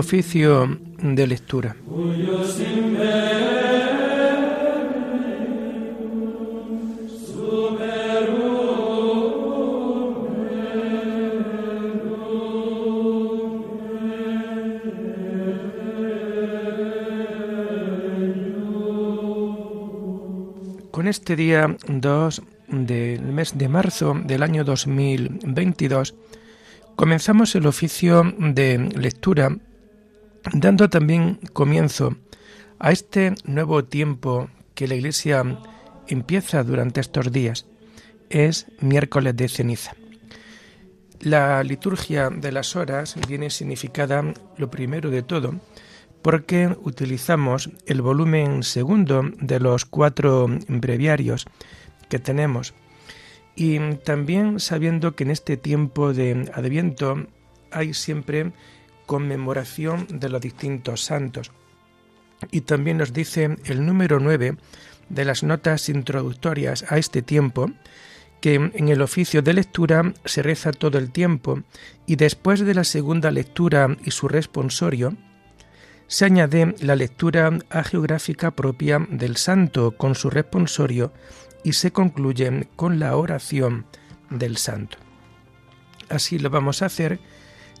Oficio de lectura. Con este día 2 del mes de marzo del año 2022 comenzamos el oficio de lectura dando también comienzo a este nuevo tiempo que la Iglesia empieza durante estos días. Es miércoles de ceniza. La liturgia de las horas viene significada, lo primero de todo, porque utilizamos el volumen segundo de los cuatro breviarios que tenemos y también sabiendo que en este tiempo de Adviento hay siempre conmemoración de los distintos santos. Y también nos dice el número 9 de las notas introductorias a este tiempo, que en el oficio de lectura se reza todo el tiempo y después de la segunda lectura y su responsorio, se añade la lectura geográfica propia del santo con su responsorio y se concluye con la oración del santo. Así lo vamos a hacer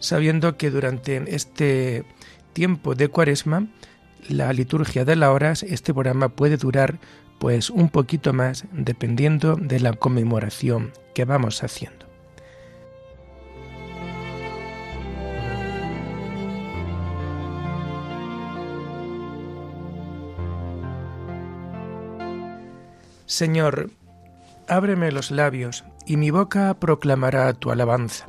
sabiendo que durante este tiempo de cuaresma, la liturgia de las horas, este programa puede durar pues un poquito más dependiendo de la conmemoración que vamos haciendo. Señor, ábreme los labios, y mi boca proclamará tu alabanza.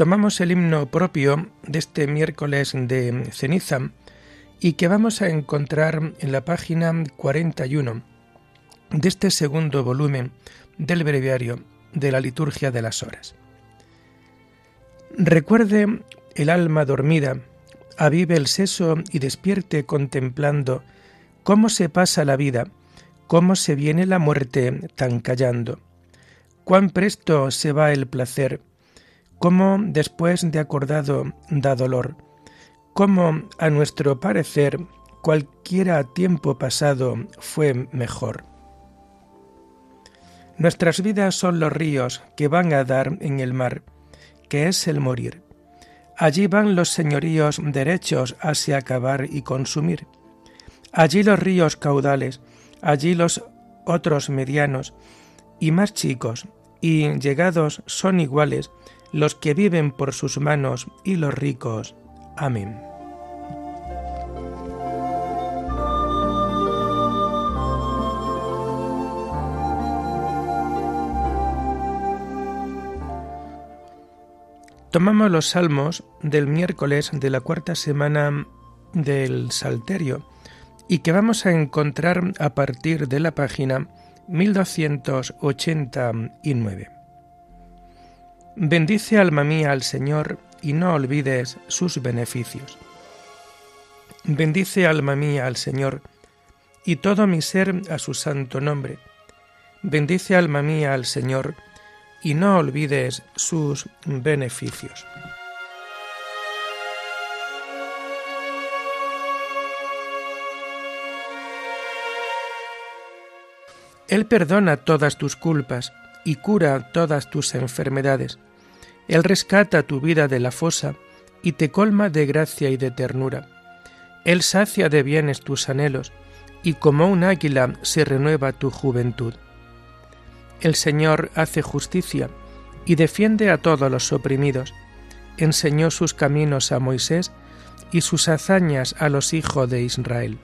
Tomamos el himno propio de este miércoles de ceniza y que vamos a encontrar en la página 41 de este segundo volumen del breviario de la liturgia de las horas. Recuerde el alma dormida, avive el seso y despierte contemplando cómo se pasa la vida, cómo se viene la muerte tan callando, cuán presto se va el placer, cómo después de acordado da dolor, cómo a nuestro parecer cualquiera tiempo pasado fue mejor. Nuestras vidas son los ríos que van a dar en el mar, que es el morir. Allí van los señoríos derechos hacia acabar y consumir. Allí los ríos caudales, allí los otros medianos y más chicos, y llegados son iguales los que viven por sus manos y los ricos. Amén. Tomamos los salmos del miércoles de la cuarta semana del Salterio y que vamos a encontrar a partir de la página 1289. Bendice alma mía al Señor y no olvides sus beneficios. Bendice alma mía al Señor y todo mi ser a su santo nombre. Bendice alma mía al Señor y no olvides sus beneficios. Él perdona todas tus culpas y cura todas tus enfermedades. Él rescata tu vida de la fosa y te colma de gracia y de ternura. Él sacia de bienes tus anhelos y como un águila se renueva tu juventud. El Señor hace justicia y defiende a todos los oprimidos. Enseñó sus caminos a Moisés y sus hazañas a los hijos de Israel.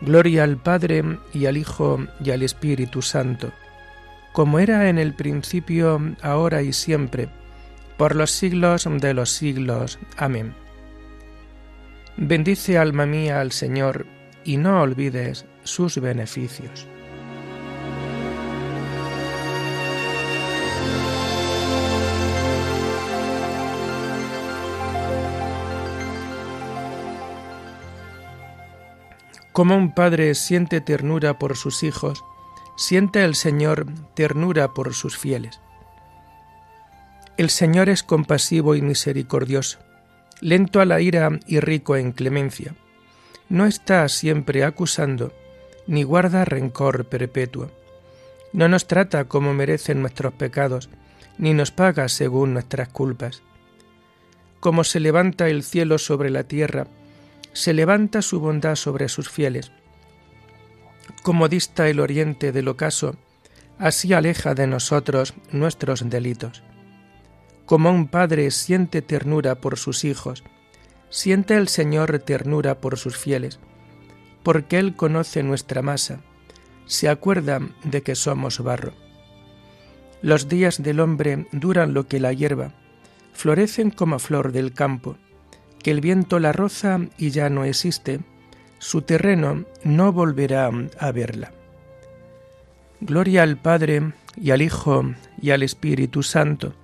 Gloria al Padre y al Hijo y al Espíritu Santo, como era en el principio, ahora y siempre, por los siglos de los siglos. Amén. Bendice alma mía al Señor, y no olvides sus beneficios. Como un padre siente ternura por sus hijos, siente el Señor ternura por sus fieles. El Señor es compasivo y misericordioso, lento a la ira y rico en clemencia. No está siempre acusando, ni guarda rencor perpetuo. No nos trata como merecen nuestros pecados, ni nos paga según nuestras culpas. Como se levanta el cielo sobre la tierra, se levanta su bondad sobre sus fieles. Como dista el oriente del ocaso, así aleja de nosotros nuestros delitos. Como un padre siente ternura por sus hijos, siente el Señor ternura por sus fieles, porque Él conoce nuestra masa, se acuerda de que somos barro. Los días del hombre duran lo que la hierba, florecen como flor del campo, que el viento la roza y ya no existe, su terreno no volverá a verla. Gloria al Padre y al Hijo y al Espíritu Santo,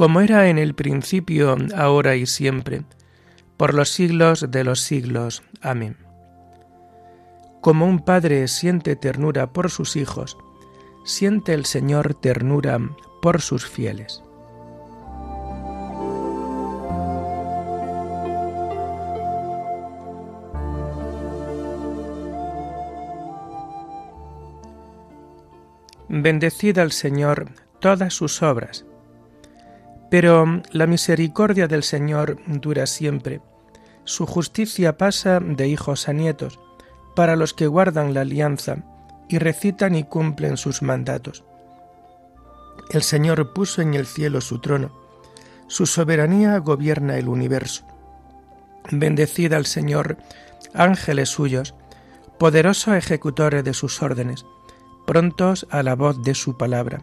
como era en el principio, ahora y siempre, por los siglos de los siglos. Amén. Como un padre siente ternura por sus hijos, siente el Señor ternura por sus fieles. Bendecid al Señor todas sus obras. Pero la misericordia del Señor dura siempre. Su justicia pasa de hijos a nietos, para los que guardan la alianza y recitan y cumplen sus mandatos. El Señor puso en el cielo su trono, su soberanía gobierna el universo. Bendecid al Señor, ángeles suyos, poderosos ejecutores de sus órdenes prontos a la voz de su palabra.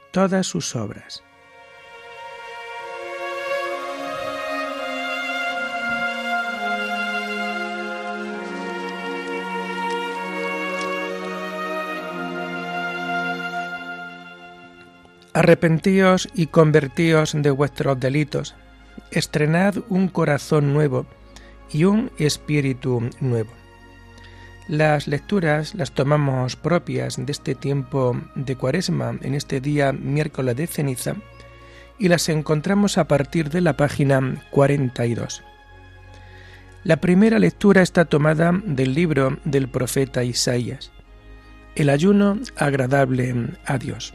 todas sus obras. Arrepentíos y convertíos de vuestros delitos, estrenad un corazón nuevo y un espíritu nuevo. Las lecturas las tomamos propias de este tiempo de cuaresma, en este día miércoles de ceniza, y las encontramos a partir de la página 42. La primera lectura está tomada del libro del profeta Isaías, El ayuno agradable a Dios.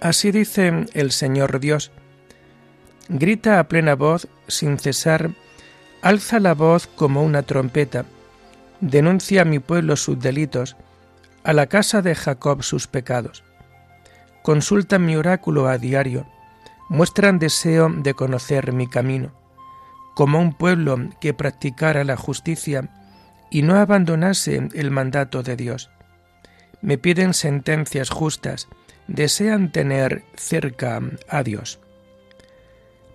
Así dice el Señor Dios. Grita a plena voz, sin cesar, alza la voz como una trompeta, denuncia a mi pueblo sus delitos, a la casa de Jacob sus pecados. Consulta mi oráculo a diario, muestran deseo de conocer mi camino, como un pueblo que practicara la justicia y no abandonase el mandato de Dios. Me piden sentencias justas, desean tener cerca a Dios.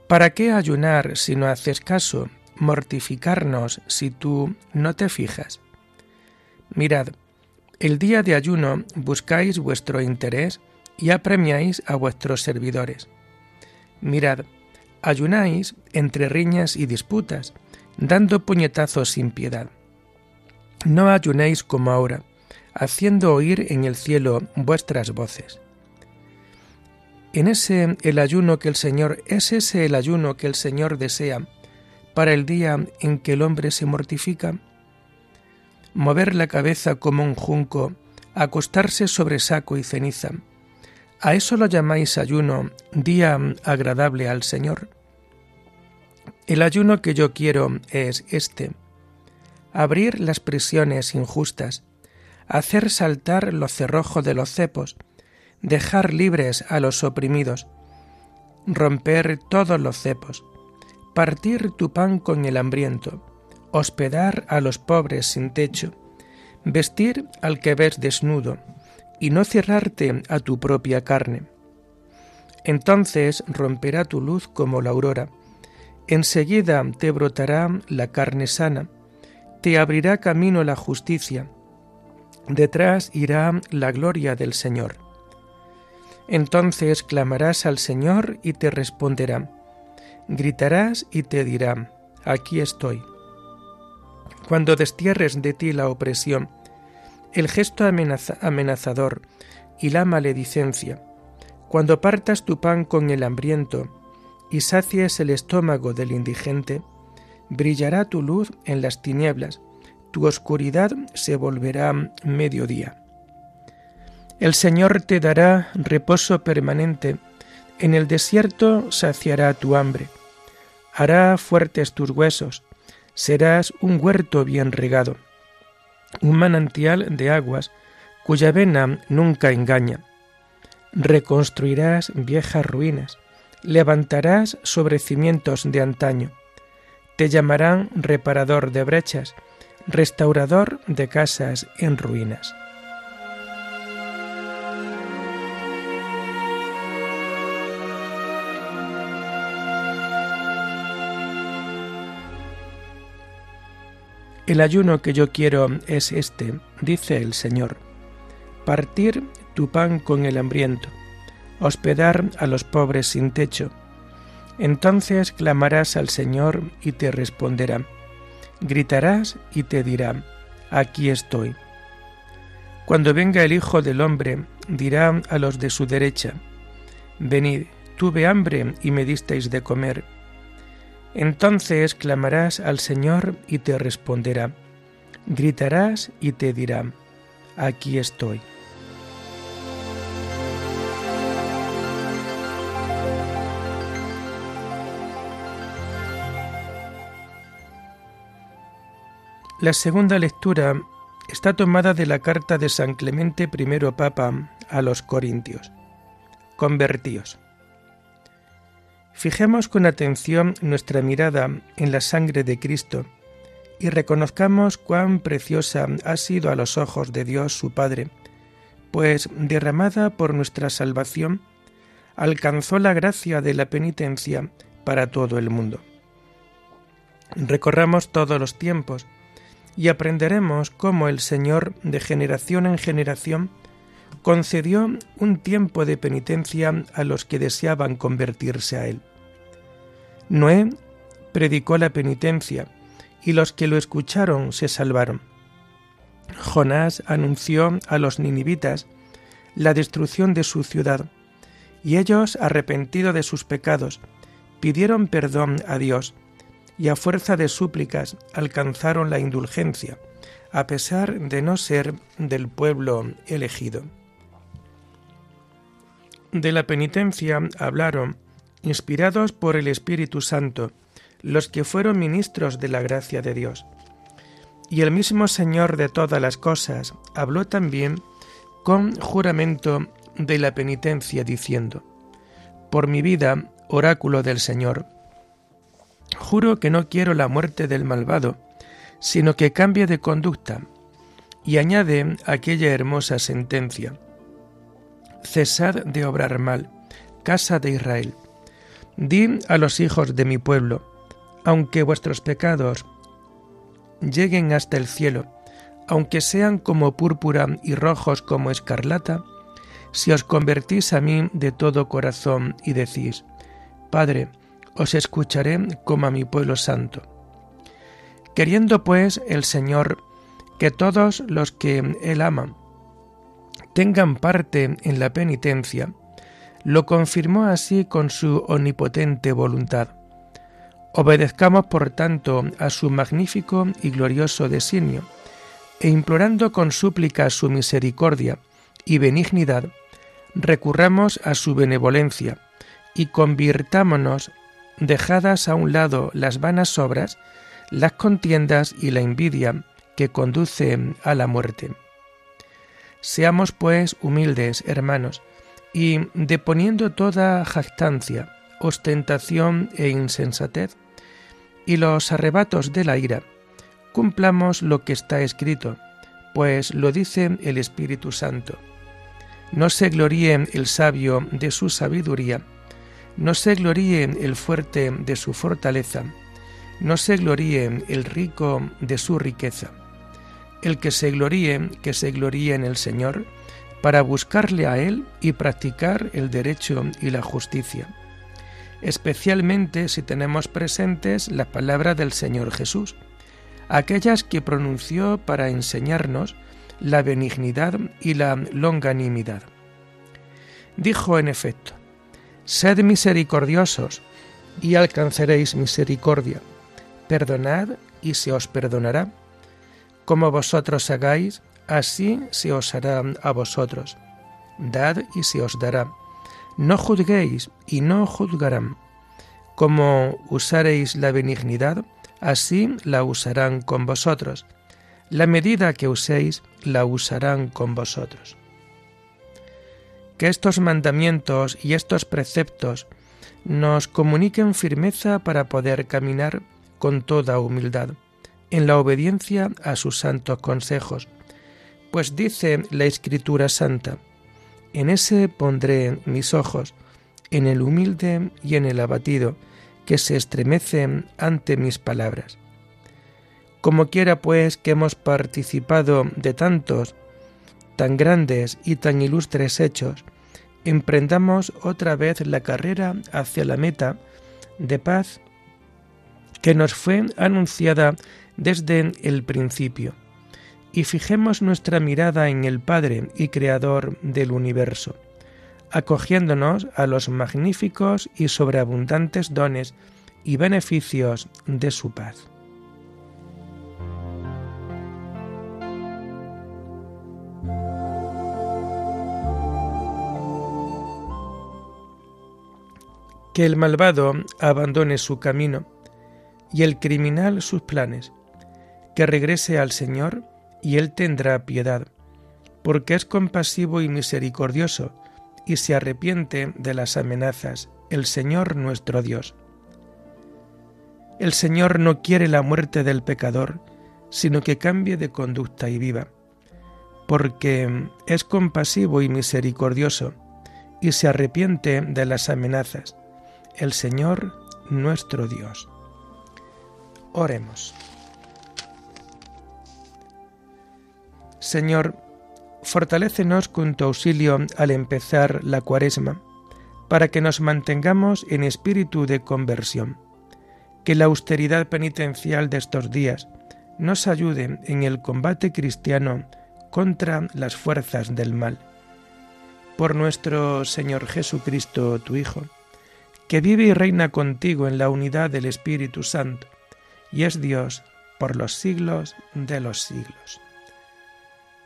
¿Para qué ayunar si no haces caso? Mortificarnos si tú no te fijas. Mirad, el día de ayuno buscáis vuestro interés y apremiáis a vuestros servidores. Mirad, ayunáis entre riñas y disputas, dando puñetazos sin piedad. No ayunéis como ahora, haciendo oír en el cielo vuestras voces. En ese el ayuno que el Señor, es ese el ayuno que el Señor desea para el día en que el hombre se mortifica. Mover la cabeza como un junco, acostarse sobre saco y ceniza. ¿A eso lo llamáis ayuno, día agradable al Señor? El ayuno que yo quiero es este, abrir las prisiones injustas, hacer saltar los cerrojos de los cepos, dejar libres a los oprimidos, romper todos los cepos, partir tu pan con el hambriento, hospedar a los pobres sin techo, vestir al que ves desnudo, y no cerrarte a tu propia carne. Entonces romperá tu luz como la aurora, enseguida te brotará la carne sana, te abrirá camino la justicia, detrás irá la gloria del Señor. Entonces clamarás al Señor y te responderá. Gritarás y te dirá, aquí estoy. Cuando destierres de ti la opresión, el gesto amenazador y la maledicencia, cuando partas tu pan con el hambriento y sacies el estómago del indigente, brillará tu luz en las tinieblas, tu oscuridad se volverá mediodía. El Señor te dará reposo permanente, en el desierto saciará tu hambre, hará fuertes tus huesos, serás un huerto bien regado, un manantial de aguas cuya vena nunca engaña. Reconstruirás viejas ruinas, levantarás sobre cimientos de antaño, te llamarán reparador de brechas, restaurador de casas en ruinas. El ayuno que yo quiero es este, dice el Señor, partir tu pan con el hambriento, hospedar a los pobres sin techo. Entonces clamarás al Señor y te responderá, gritarás y te dirá, aquí estoy. Cuando venga el Hijo del Hombre, dirá a los de su derecha, venid, tuve hambre y me disteis de comer entonces clamarás al Señor y te responderá. Gritarás y te dirá, aquí estoy. La segunda lectura está tomada de la carta de San Clemente I Papa a los Corintios. Convertíos. Fijemos con atención nuestra mirada en la sangre de Cristo y reconozcamos cuán preciosa ha sido a los ojos de Dios su Padre, pues derramada por nuestra salvación, alcanzó la gracia de la penitencia para todo el mundo. Recorramos todos los tiempos, y aprenderemos cómo el Señor de generación en generación concedió un tiempo de penitencia a los que deseaban convertirse a Él. Noé predicó la penitencia y los que lo escucharon se salvaron. Jonás anunció a los ninivitas la destrucción de su ciudad y ellos, arrepentidos de sus pecados, pidieron perdón a Dios y a fuerza de súplicas alcanzaron la indulgencia, a pesar de no ser del pueblo elegido. De la penitencia hablaron, inspirados por el Espíritu Santo, los que fueron ministros de la gracia de Dios. Y el mismo Señor de todas las cosas habló también con juramento de la penitencia, diciendo, Por mi vida, oráculo del Señor, Juro que no quiero la muerte del malvado, sino que cambie de conducta. Y añade aquella hermosa sentencia. Cesad de obrar mal, casa de Israel. Di a los hijos de mi pueblo, aunque vuestros pecados lleguen hasta el cielo, aunque sean como púrpura y rojos como escarlata, si os convertís a mí de todo corazón y decís, Padre, os escucharé como a mi pueblo santo. Queriendo pues el Señor que todos los que Él ama tengan parte en la penitencia, lo confirmó así con su omnipotente voluntad. Obedezcamos por tanto a su magnífico y glorioso designio, e implorando con súplica su misericordia y benignidad, recurramos a su benevolencia y convirtámonos dejadas a un lado las vanas obras, las contiendas y la envidia que conducen a la muerte. Seamos pues humildes, hermanos, y deponiendo toda jactancia, ostentación e insensatez, y los arrebatos de la ira, cumplamos lo que está escrito, pues lo dice el Espíritu Santo. No se gloríe el sabio de su sabiduría, no se gloríe el fuerte de su fortaleza, no se gloríe el rico de su riqueza. El que se gloríe, que se gloríe en el Señor, para buscarle a Él y practicar el derecho y la justicia, especialmente si tenemos presentes la palabra del Señor Jesús, aquellas que pronunció para enseñarnos la benignidad y la longanimidad. Dijo en efecto, Sed misericordiosos y alcanzaréis misericordia. Perdonad y se os perdonará. Como vosotros hagáis, así se os hará a vosotros. Dad y se os dará. No juzguéis y no juzgarán. Como usaréis la benignidad, así la usarán con vosotros. La medida que uséis, la usarán con vosotros que estos mandamientos y estos preceptos nos comuniquen firmeza para poder caminar con toda humildad, en la obediencia a sus santos consejos. Pues dice la Escritura Santa, en ese pondré mis ojos, en el humilde y en el abatido, que se estremecen ante mis palabras. Como quiera pues que hemos participado de tantos, tan grandes y tan ilustres hechos, emprendamos otra vez la carrera hacia la meta de paz que nos fue anunciada desde el principio, y fijemos nuestra mirada en el Padre y Creador del universo, acogiéndonos a los magníficos y sobreabundantes dones y beneficios de su paz. que el malvado abandone su camino y el criminal sus planes, que regrese al Señor y Él tendrá piedad, porque es compasivo y misericordioso, y se arrepiente de las amenazas, el Señor nuestro Dios. El Señor no quiere la muerte del pecador, sino que cambie de conducta y viva, porque es compasivo y misericordioso, y se arrepiente de las amenazas, el Señor nuestro Dios. Oremos. Señor, fortalécenos con tu auxilio al empezar la cuaresma, para que nos mantengamos en espíritu de conversión. Que la austeridad penitencial de estos días nos ayude en el combate cristiano contra las fuerzas del mal. Por nuestro Señor Jesucristo, tu Hijo, que vive y reina contigo en la unidad del Espíritu Santo, y es Dios por los siglos de los siglos.